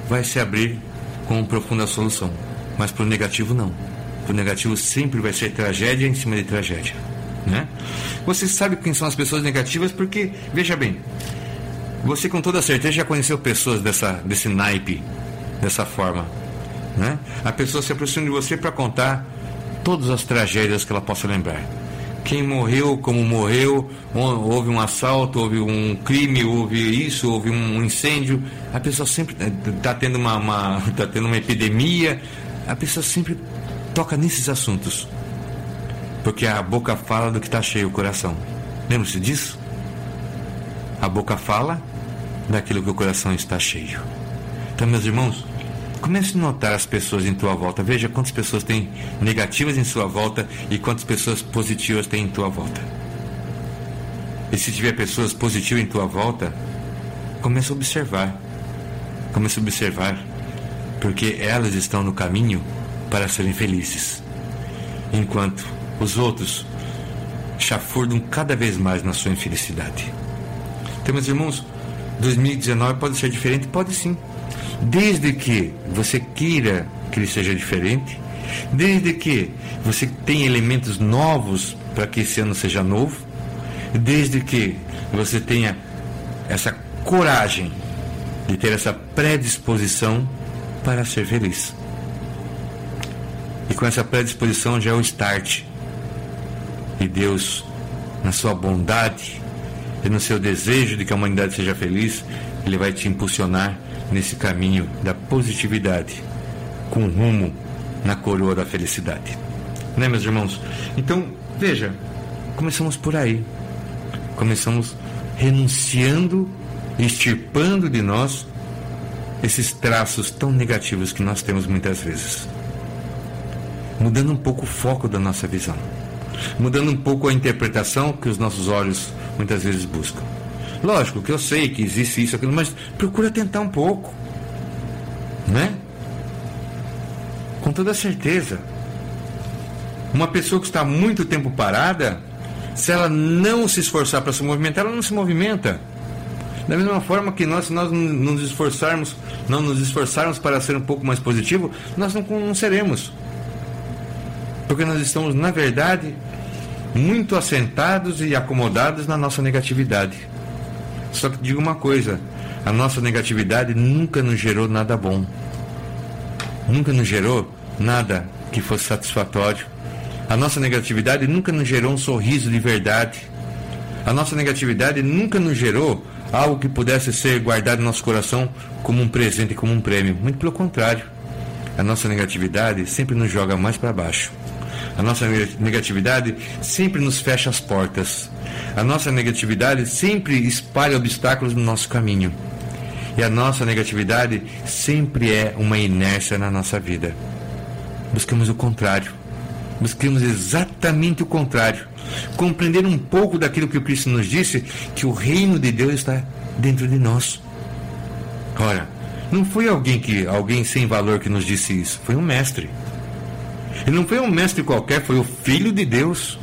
vai se abrir com profunda solução. Mas para o negativo não. Para o negativo sempre vai ser tragédia em cima de tragédia. Né? Você sabe quem são as pessoas negativas porque, veja bem, você com toda certeza já conheceu pessoas dessa, desse naipe, dessa forma. Né? A pessoa se aproxima de você para contar todas as tragédias que ela possa lembrar. Quem morreu, como morreu, houve um assalto, houve um crime, houve isso, houve um incêndio. A pessoa sempre está eh, tendo uma, uma, [LAUGHS] tá tendo uma epidemia. A pessoa sempre toca nesses assuntos. Porque a boca fala do que está cheio o coração. Lembra-se disso? A boca fala daquilo que o coração está cheio. Então, meus irmãos, Comece a notar as pessoas em tua volta. Veja quantas pessoas têm negativas em sua volta e quantas pessoas positivas têm em tua volta. E se tiver pessoas positivas em tua volta, comece a observar. Comece a observar. Porque elas estão no caminho para serem felizes. Enquanto os outros chafurdam cada vez mais na sua infelicidade. Então, meus irmãos, 2019 pode ser diferente? Pode sim. Desde que você queira que ele seja diferente, desde que você tenha elementos novos para que esse ano seja novo, desde que você tenha essa coragem de ter essa predisposição para ser feliz. E com essa predisposição já é o start. E Deus, na sua bondade e no seu desejo de que a humanidade seja feliz, Ele vai te impulsionar nesse caminho da positividade, com rumo na coroa da felicidade. Né, meus irmãos? Então, veja, começamos por aí. Começamos renunciando, extirpando de nós esses traços tão negativos que nós temos muitas vezes. Mudando um pouco o foco da nossa visão. Mudando um pouco a interpretação que os nossos olhos muitas vezes buscam. Lógico que eu sei que existe isso, aquilo, mas procura tentar um pouco. Né? Com toda certeza. Uma pessoa que está muito tempo parada, se ela não se esforçar para se movimentar, ela não se movimenta. Da mesma forma que nós, se nós não nos esforçarmos, não nos esforçarmos para ser um pouco mais positivo, nós não, não seremos. Porque nós estamos, na verdade, muito assentados e acomodados na nossa negatividade. Só que digo uma coisa: a nossa negatividade nunca nos gerou nada bom. Nunca nos gerou nada que fosse satisfatório. A nossa negatividade nunca nos gerou um sorriso de verdade. A nossa negatividade nunca nos gerou algo que pudesse ser guardado no nosso coração como um presente, como um prêmio. Muito pelo contrário. A nossa negatividade sempre nos joga mais para baixo. A nossa negatividade sempre nos fecha as portas. A nossa negatividade sempre espalha obstáculos no nosso caminho. E a nossa negatividade sempre é uma inércia na nossa vida. Buscamos o contrário. Busquemos exatamente o contrário. Compreender um pouco daquilo que o Cristo nos disse, que o reino de Deus está dentro de nós. Ora, não foi alguém que alguém sem valor que nos disse isso, foi um mestre. E não foi um mestre qualquer, foi o Filho de Deus.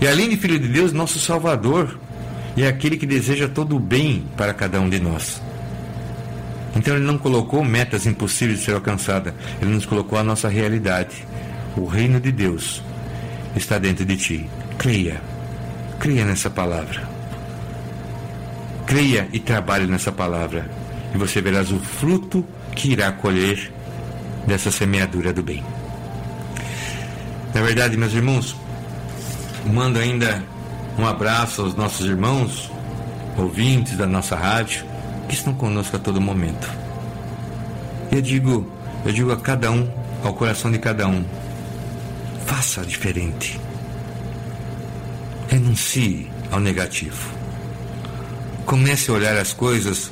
E além de Filho de Deus, nosso Salvador. E é aquele que deseja todo o bem para cada um de nós. Então ele não colocou metas impossíveis de ser alcançadas, ele nos colocou a nossa realidade. O reino de Deus está dentro de ti. Creia. Creia nessa palavra. Creia e trabalhe nessa palavra. E você verás o fruto que irá colher dessa semeadura do bem. Na verdade, meus irmãos, mando ainda um abraço aos nossos irmãos, ouvintes da nossa rádio, que estão conosco a todo momento. E eu digo, eu digo a cada um, ao coração de cada um, Faça diferente. Renuncie ao negativo. Comece a olhar as coisas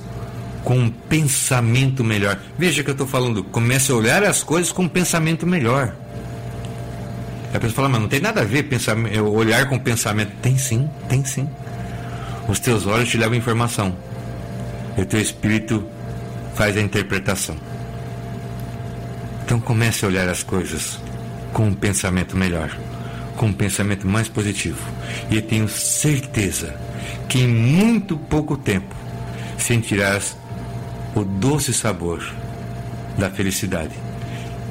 com um pensamento melhor. Veja que eu estou falando, comece a olhar as coisas com um pensamento melhor. A pessoa fala, mas não tem nada a ver pensamento, olhar com pensamento. Tem sim, tem sim. Os teus olhos te levam informação. E o teu espírito faz a interpretação. Então comece a olhar as coisas com um pensamento melhor, com um pensamento mais positivo. E eu tenho certeza que em muito pouco tempo sentirás o doce sabor da felicidade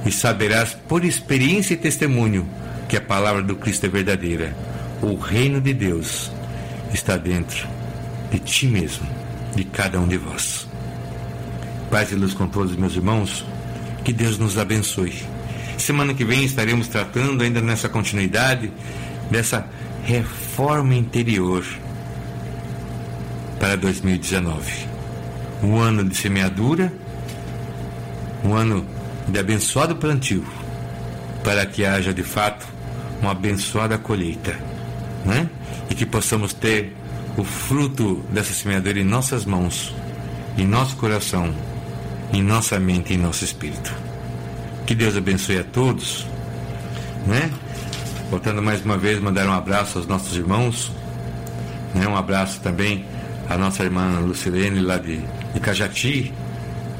e saberás por experiência e testemunho que a palavra do Cristo é verdadeira. O reino de Deus está dentro de ti mesmo, de cada um de vós. Paz e luz com todos, meus irmãos. Que Deus nos abençoe. Semana que vem estaremos tratando, ainda nessa continuidade, dessa reforma interior para 2019. Um ano de semeadura, um ano de abençoado plantio, para que haja de fato uma abençoada colheita, né? E que possamos ter o fruto dessa semeadura em nossas mãos, em nosso coração, em nossa mente e em nosso espírito. Que Deus abençoe a todos, né? Voltando mais uma vez, mandar um abraço aos nossos irmãos, né? Um abraço também à nossa irmã Lucilene lá de, de Cajati,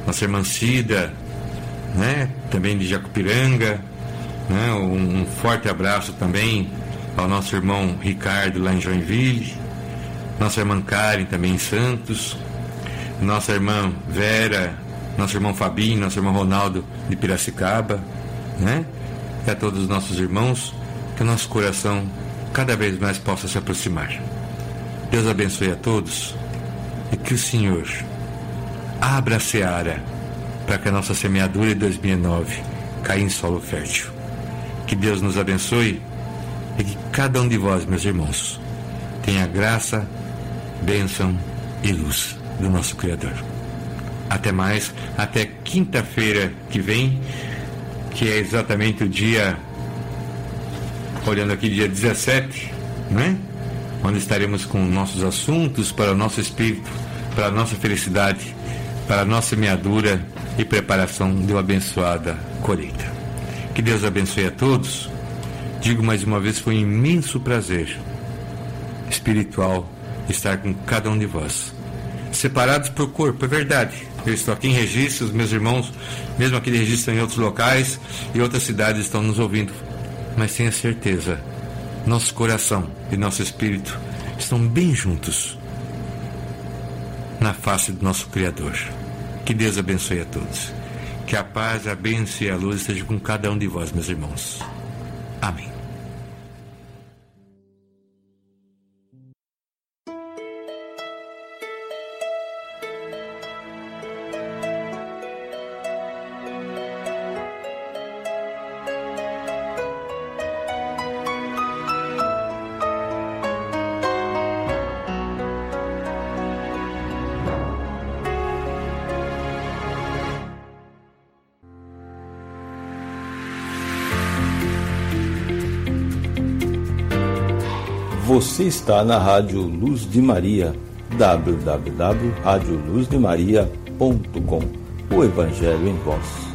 nossa irmã Cida, né? Também de Jacupiranga, né? Um, um forte abraço também ao nosso irmão Ricardo lá em Joinville, nossa irmã Karen também em Santos, nossa irmã Vera, nosso irmão Fabinho, nosso irmão Ronaldo de Piracicaba, né? E a todos os nossos irmãos, que o nosso coração cada vez mais possa se aproximar. Deus abençoe a todos e que o Senhor abra a seara para que a nossa semeadura de 2009 caia em solo fértil. Que Deus nos abençoe e que cada um de vós, meus irmãos, tenha graça bênção e luz do nosso Criador. Até mais, até quinta-feira que vem, que é exatamente o dia, olhando aqui, dia 17, né? Onde estaremos com nossos assuntos para o nosso espírito, para a nossa felicidade, para a nossa semeadura e preparação de uma abençoada colheita. Que Deus abençoe a todos. Digo mais uma vez, foi um imenso prazer espiritual estar com cada um de vós. Separados por corpo, é verdade. Eu estou aqui em registro, os meus irmãos, mesmo aqui de registro em outros locais e outras cidades estão nos ouvindo. Mas tenha certeza, nosso coração e nosso espírito estão bem juntos na face do nosso Criador. Que Deus abençoe a todos. Que a paz, a bênção e a luz estejam com cada um de vós, meus irmãos. Amém. Você está na Rádio Luz de Maria, www.radioluzdemaria.com. O Evangelho em Voz.